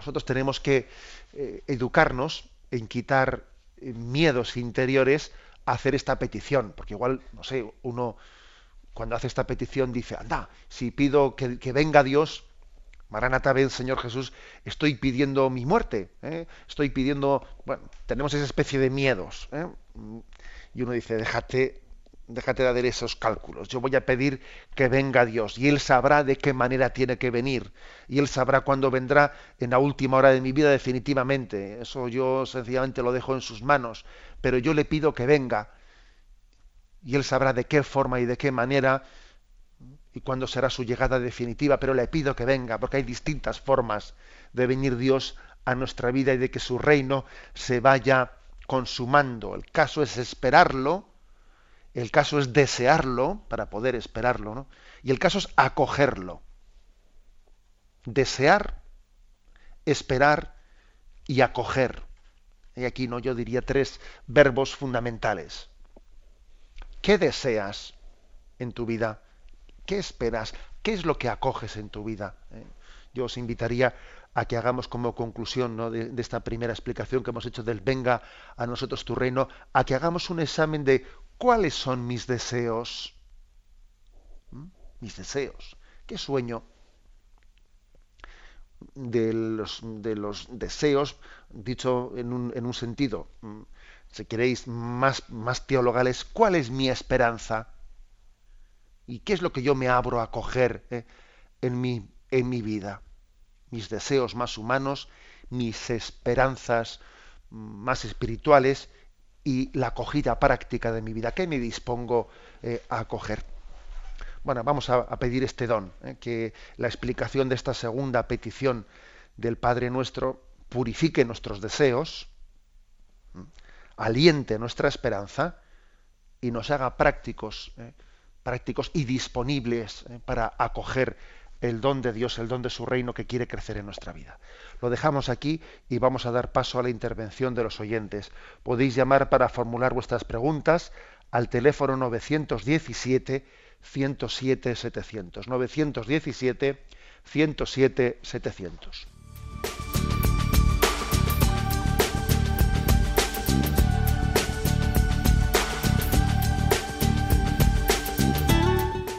nosotros tenemos que eh, educarnos en quitar eh, miedos interiores a hacer esta petición, porque igual, no sé, uno cuando hace esta petición dice, anda, si pido que, venga Dios, Maranata ven, Señor Jesús, estoy pidiendo mi muerte, ¿eh? estoy pidiendo, bueno, tenemos esa especie de miedos, y uno dice, déjate, déjate de hacer esos cálculos. Yo voy a pedir que venga Dios y Él sabrá de qué manera tiene que venir y Él sabrá cuándo vendrá en la última hora de mi vida definitivamente. Eso yo sencillamente lo dejo en sus manos, pero yo le pido que venga y Él sabrá de qué forma y de qué manera y cuándo será su llegada definitiva, pero le pido que venga, porque hay distintas formas de venir Dios a nuestra vida y de que su reino se vaya consumando. El caso es esperarlo, el caso es desearlo para poder esperarlo, ¿no? y el caso es acogerlo. Desear, esperar y acoger. Y aquí no yo diría tres verbos fundamentales. ¿Qué deseas en tu vida? ¿Qué esperas? ¿Qué es lo que acoges en tu vida? ¿Eh? Yo os invitaría a que hagamos como conclusión de, de, esta primera explicación que hemos hecho del venga a nosotros tu reino, a que hagamos un examen de cuáles son mis deseos. ¿Mm? Mis deseos. ¿Qué sueño? De los, de los deseos, dicho en un, en un sentido, si queréis, más, más teologales, ¿cuál es mi esperanza? ¿Y qué es lo que yo me abro a coger eh, en, mi, en mi vida? Mis deseos más humanos, mis esperanzas más espirituales y la acogida práctica de mi vida. ¿Qué me dispongo eh, a acoger? Bueno, vamos a, pedir este don, eh, que la explicación de esta segunda petición del Padre nuestro purifique nuestros deseos, aliente nuestra esperanza y nos haga prácticos. Prácticos y disponibles eh, para acoger el don de Dios, el don de su reino que quiere crecer en nuestra vida. Lo dejamos aquí y vamos a dar paso a la intervención de los oyentes. Podéis llamar para formular vuestras preguntas al teléfono 917 107 700. 917 107 700.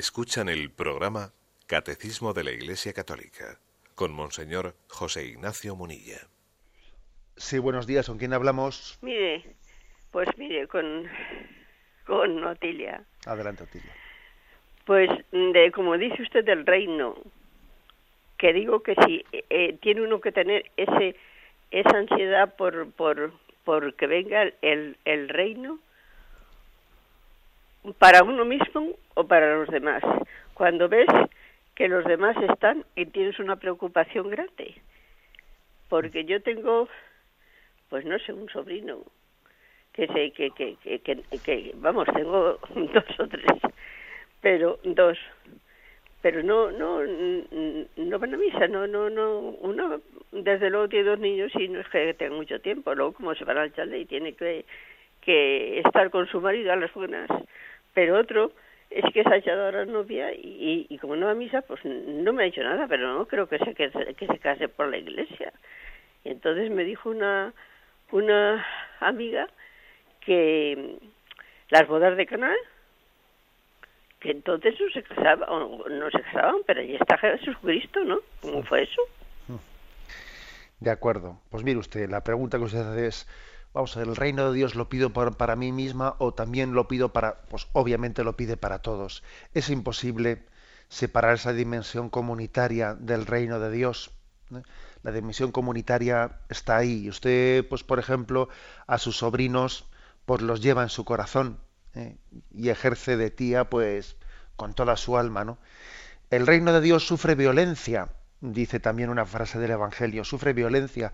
Escuchan el programa Catecismo de la Iglesia Católica con Monseñor José Ignacio Munilla. Sí, buenos días. ¿Con quién hablamos? Mire, pues mire, con, con Otilia. Adelante, Otilia. Pues, de, como dice usted del reino, que digo que si eh, tiene uno que tener ese esa ansiedad por por por que venga el, el reino para uno mismo o para los demás. Cuando ves que los demás están y tienes una preocupación grande. Porque yo tengo, pues no sé, un sobrino que sé que, que, que, que, vamos, tengo dos o tres, pero dos, pero no, no, no van a misa, no, no, no, uno desde luego tiene dos niños y no es que tenga mucho tiempo, luego como se van al chalde y tiene que, que estar con su marido a las buenas, pero otro es que se ha echado a la novia y, y, como no va a misa, pues no me ha dicho nada, pero no creo que se, que, que se case por la iglesia. Y entonces me dijo una, una amiga que las bodas de Canal, que entonces no se casaban, no se casaban, pero ahí está Jesucristo, ¿no? ¿Cómo fue eso? De acuerdo. Pues mire usted, la pregunta que usted hace es, vamos a ver, el reino de Dios lo pido por, para mí misma o también lo pido para, pues obviamente lo pide para todos. Es imposible separar esa dimensión comunitaria del reino de Dios. La dimensión comunitaria está ahí. Usted, pues por ejemplo, a sus sobrinos pues los lleva en su corazón ¿eh? y ejerce de tía pues con toda su alma, ¿no? El reino de Dios sufre violencia, dice también una frase del Evangelio, sufre violencia.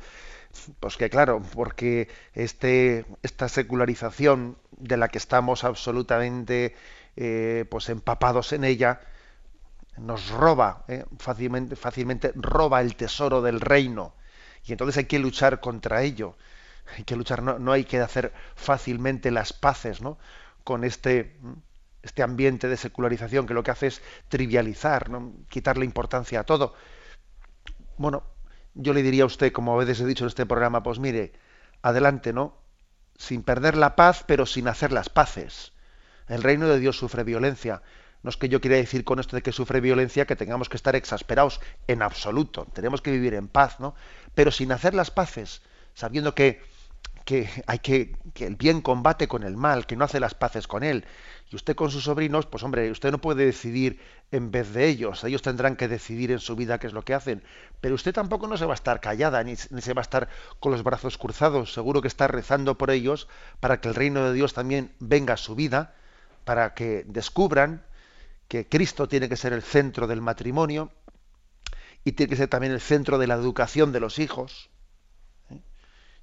Pues que claro, porque este, esta secularización de la que estamos absolutamente eh, pues empapados en ella, nos roba, ¿eh? fácilmente, fácilmente roba el tesoro del reino. Y entonces hay que luchar contra ello. Hay que luchar, no, no hay que hacer fácilmente las paces ¿no? con este, este ambiente de secularización que lo que hace es trivializar, ¿no? quitarle importancia a todo. Bueno, yo le diría a usted, como a veces he dicho en este programa, pues mire, adelante, ¿no? Sin perder la paz, pero sin hacer las paces. El reino de Dios sufre violencia. No es que yo quiera decir con esto de que sufre violencia que tengamos que estar exasperados, en absoluto. Tenemos que vivir en paz, ¿no? Pero sin hacer las paces, sabiendo que, que hay que, que el bien combate con el mal, que no hace las paces con él, y usted con sus sobrinos, pues hombre, usted no puede decidir en vez de ellos. Ellos tendrán que decidir en su vida qué es lo que hacen. Pero usted tampoco no se va a estar callada, ni, se va a estar con los brazos cruzados. Seguro que está rezando por ellos para que el reino de Dios también venga a su vida, para que descubran que Cristo tiene que ser el centro del matrimonio y tiene que ser también el centro de la educación de los hijos.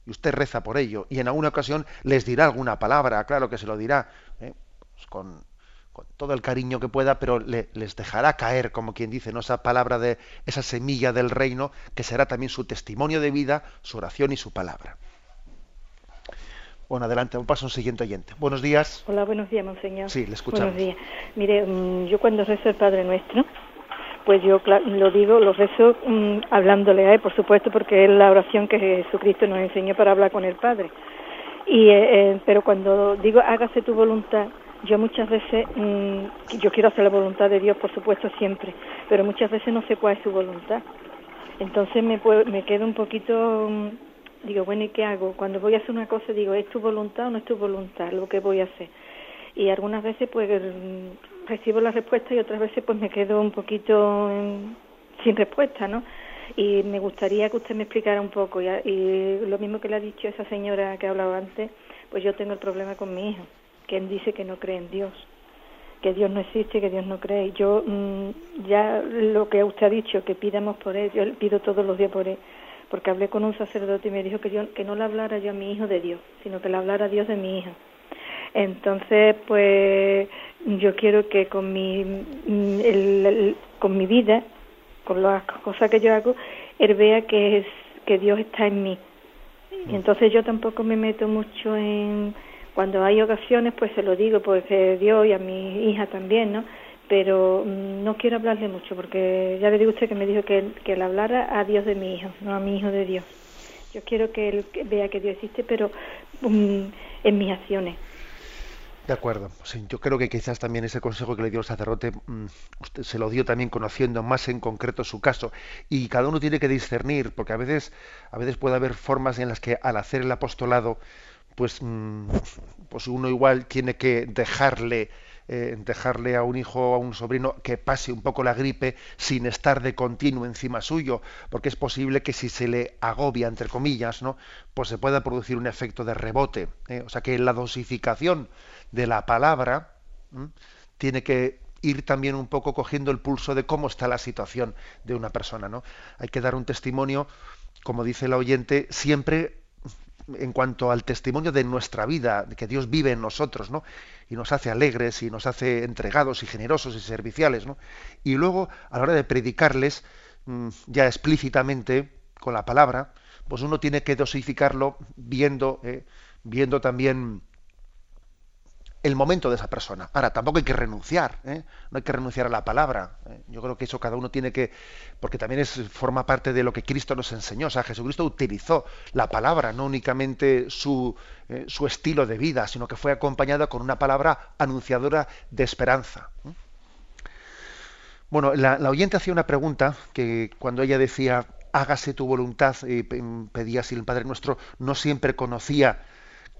Y usted reza por ello. Y en alguna ocasión les dirá alguna palabra, claro que se lo dirá. ¿eh? con, todo el cariño que pueda, pero les dejará caer, como quien dice, ¿no? esa palabra de esa semilla del reino, que será también su testimonio de vida, su oración y su palabra. Bueno, adelante, un paso a un siguiente oyente. Buenos días. Hola, buenos días, monseñor. Sí, le escuchamos. Buenos días. Mire, mm, yo cuando rezo el Padre Nuestro, pues yo lo digo, lo rezo mm, hablándole a él, por supuesto, porque es la oración que Jesucristo nos enseñó para hablar con el Padre. Y, eh, eh, pero cuando digo hágase tu voluntad, yo muchas veces, mm, yo quiero hacer la voluntad de Dios, por supuesto, siempre, pero muchas veces no sé cuál es su voluntad. Entonces me, me quedo un poquito, mm, digo, bueno, ¿y qué hago? Cuando voy a hacer una cosa, digo, ¿es tu voluntad o no es tu voluntad lo que voy a hacer? Y algunas veces, pues, recibo la respuesta y otras veces, pues, me quedo un poquito sin respuesta, ¿no? Y me gustaría que usted me explicara un poco, y, y lo mismo que le ha dicho esa señora que ha hablado antes, pues yo tengo el problema con mi hijo que él dice que no cree en Dios, que Dios no existe, que Dios no cree. Yo mm, ya lo que usted ha dicho, que pidamos por él, yo pido todos los días por él, porque hablé con un sacerdote y me dijo que yo que no le hablara yo a mi hijo de Dios, sino que le hablara Dios de mi hija. Entonces, pues yo quiero que con mi mm, con mi vida, con las cosas que yo hago, él vea que es que Dios está en mí. Y entonces yo tampoco me meto mucho en cuando hay ocasiones, pues se lo digo, porque Dios y a mi hija también, ¿no? Pero mm, no quiero hablarle mucho, porque ya le digo a usted que me dijo que, que le hablara a Dios de mi hijo, no a mi hijo de Dios. Yo quiero que él vea que Dios existe, pero mm, en mis acciones. De acuerdo. Sí, yo creo que quizás también ese consejo que le dio el sacerdote, mm, usted se lo dio también conociendo más en concreto su caso. Y cada uno tiene que discernir, porque a veces, a veces puede haber formas en las que al hacer el apostolado pues, mm, pues uno igual tiene que dejarle eh, dejarle a un hijo o a un sobrino que pase un poco la gripe sin estar de continuo encima suyo, porque es posible que si se le agobia, entre comillas, ¿no? pues se pueda producir un efecto de rebote. ¿eh? O sea que la dosificación de la palabra tiene que ir también un poco cogiendo el pulso de cómo está la situación de una persona. ¿no? Hay que dar un testimonio, como dice el oyente, siempre en cuanto al testimonio de nuestra vida, que Dios vive en nosotros, ¿no? Y nos hace alegres y nos hace entregados y generosos y serviciales, ¿no? Y luego, a la hora de predicarles, ya explícitamente, con la palabra, pues uno tiene que dosificarlo viendo, eh, viendo también el momento de esa persona. Ahora, tampoco hay que renunciar, ¿eh? no hay que renunciar a la palabra. ¿eh? Yo creo que eso cada uno tiene que, porque también forma parte de lo que Cristo nos enseñó. O sea, Jesucristo utilizó la palabra, no únicamente su, eh, su estilo de vida, sino que fue acompañada con una palabra anunciadora de esperanza. Bueno, la, la oyente hacía una pregunta que cuando ella decía, hágase tu voluntad, y pedía así el Padre Nuestro, no siempre conocía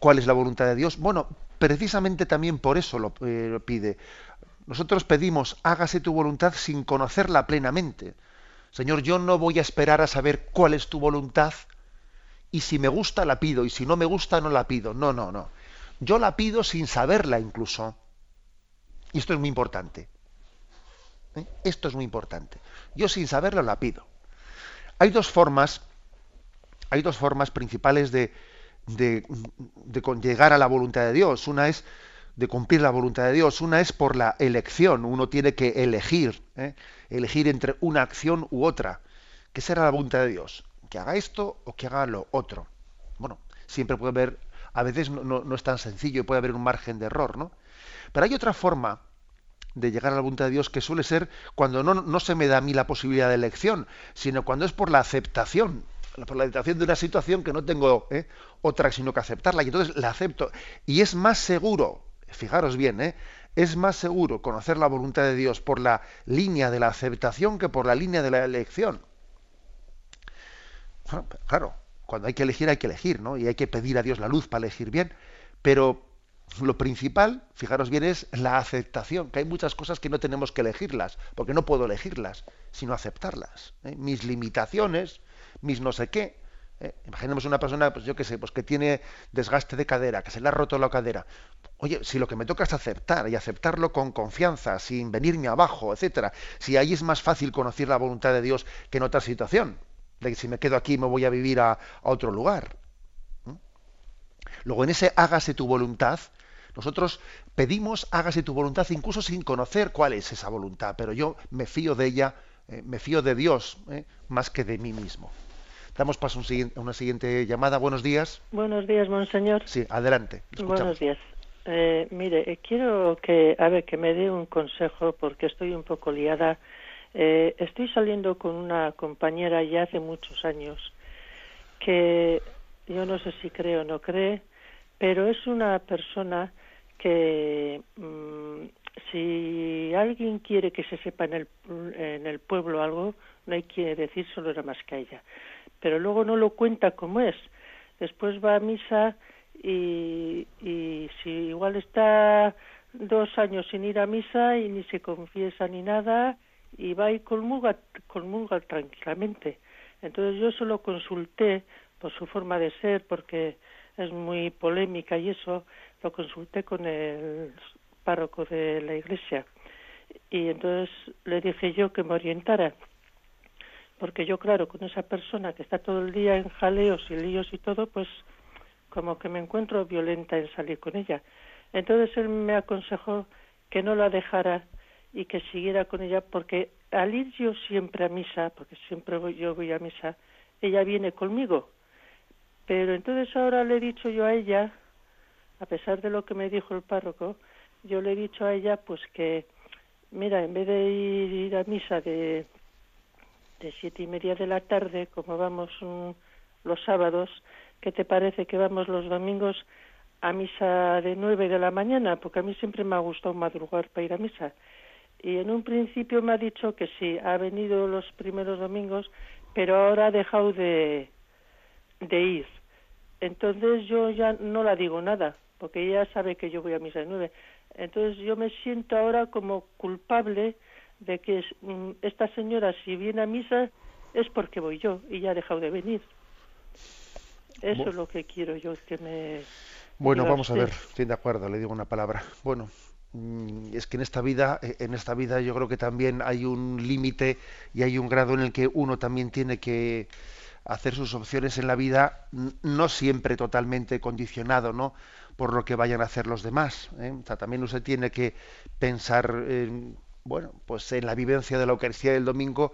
cuál es la voluntad de Dios. Bueno, precisamente también por eso eh, lo, pide. Nosotros pedimos, hágase tu voluntad sin conocerla plenamente. Señor, yo no voy a esperar a saber cuál es tu voluntad y si me gusta la pido y si no me gusta no la pido. No, no, no. yo la pido sin saberla incluso. Y esto es muy importante. ¿eh? Esto es muy importante. Yo sin saberla la pido. Hay dos formas, hay dos formas principales de, de, llegar a la voluntad de Dios. Una es de cumplir la voluntad de Dios. Una es por la elección. Uno tiene que elegir, ¿eh? elegir entre una acción u otra. ¿Qué será la voluntad de Dios? ¿Que haga esto o que haga lo otro? Bueno, siempre puede haber, a veces no, es tan sencillo y puede haber un margen de error, ¿no? Pero hay otra forma de llegar a la voluntad de Dios que suele ser cuando no, no se me da a mí la posibilidad de elección, sino cuando es por la aceptación por la aceptación de una situación que no tengo ¿eh? otra sino que aceptarla y entonces la acepto y es más seguro fijaros bien ¿eh? es más seguro conocer la voluntad de Dios por la línea de la aceptación que por la línea de la elección claro cuando hay que elegir hay que elegir no y hay que pedir a Dios la luz para elegir bien pero lo principal, fijaros bien, es la aceptación, que hay muchas cosas que no tenemos que elegirlas, porque no puedo elegirlas, sino aceptarlas. ¿eh? Mis limitaciones, mis no sé qué. ¿eh? Imaginemos una persona, pues yo qué sé, pues que tiene desgaste de cadera, que se le ha roto la cadera. Oye, si lo que me toca es aceptar y aceptarlo con confianza, sin venirme abajo, etcétera, si ahí es más fácil conocer la voluntad de Dios que en otra situación, de que si me quedo aquí me voy a vivir a, otro lugar. Luego en ese hágase tu voluntad, nosotros pedimos hágase tu voluntad incluso sin conocer cuál es esa voluntad, pero yo me fío de ella, eh, me fío de Dios eh, más que de mí mismo. Damos paso a una siguiente llamada. Buenos días. Buenos días, monseñor. Sí, adelante. Buenos días. Eh, mire, eh, quiero que, a ver, que me dé un consejo porque estoy un poco liada. Eh, estoy saliendo con una compañera ya hace muchos años que yo no sé si cree o no cree, pero es una persona que mm, si alguien quiere que se sepa en el, en el pueblo algo, no hay que decir solo era más que ella pero luego no lo cuenta como es. Después va a misa y, y si igual está dos años sin ir a misa y ni se confiesa ni nada y va y comulga, comulga tranquilamente. Entonces yo solo consulté por su forma de ser, porque es muy polémica y eso, lo consulté con el párroco de la iglesia. Y entonces le dije yo que me orientara porque yo, claro, con esa persona que está todo el día en jaleos y líos y todo, pues como que me encuentro violenta en salir con ella. Entonces él me aconsejó que no la dejara y que siguiera con ella, porque al ir yo siempre a misa, porque siempre voy, yo voy a misa, ella viene conmigo. Pero entonces ahora le he dicho yo a ella, a pesar de lo que me dijo el párroco, yo le he dicho a ella pues que, mira, en vez de ir a misa de siete y media de la tarde, como vamos los sábados, ¿qué te parece que vamos los domingos a misa de nueve de la mañana? Porque a mí siempre me ha gustado madrugar para ir a misa. Y en un principio me ha dicho que sí, ha venido los primeros domingos, pero ahora ha dejado de, de ir. Entonces yo ya no la digo nada, porque ella sabe que yo voy a misa de nueve. Entonces yo me siento ahora como culpable de que mm, esta señora si viene a misa es porque voy yo y ya ha dejado de venir. Eso es lo que quiero yo que me... Bueno, vamos a ver, estoy de acuerdo, le digo una palabra. Bueno, mm, es que en esta vida, eh, en esta vida yo creo que también hay un límite y hay un grado en el que uno también tiene que hacer sus opciones en la vida, no siempre totalmente condicionado, ¿no? Por lo que vayan a hacer los demás. ¿eh? O sea, también usted tiene que pensar en bueno, pues en la vivencia de la Eucaristía del domingo,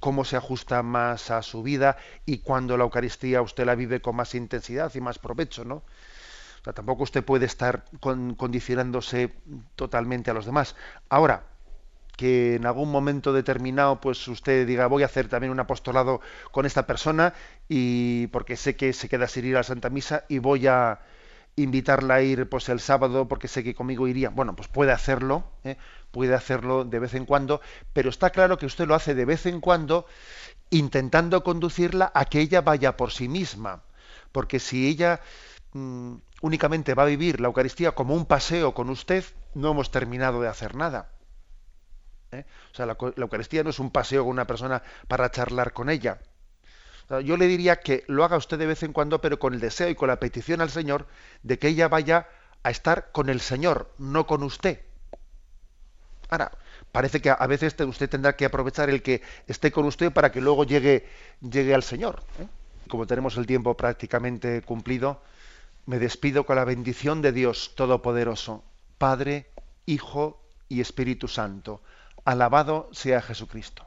cómo se ajusta más a su vida y cuando la Eucaristía usted la vive con más intensidad y más provecho, ¿no? O sea, tampoco usted puede estar condicionándose totalmente a los demás. Ahora, que en algún momento determinado, pues usted diga, voy a hacer también un apostolado con esta persona y porque sé que se queda sin ir a la Santa Misa y voy a invitarla a ir pues el sábado porque sé que conmigo iría. Bueno, pues puede hacerlo, ¿eh? puede hacerlo de vez en cuando, pero está claro que usted lo hace de vez en cuando intentando conducirla a que ella vaya por sí misma. Porque si ella mm, únicamente va a vivir la Eucaristía como un paseo con usted, no hemos terminado de hacer nada. ¿eh? O sea, la, Eucaristía no es un paseo con una persona para charlar con ella. Yo le diría que lo haga usted de vez en cuando, pero con el deseo y con la petición al Señor de que ella vaya a estar con el Señor, no con usted. Ahora, parece que a veces usted tendrá que aprovechar el que esté con usted para que luego llegue, llegue al Señor. ¿eh? Como tenemos el tiempo prácticamente cumplido, me despido con la bendición de Dios Todopoderoso, Padre, Hijo y Espíritu Santo. Alabado sea Jesucristo.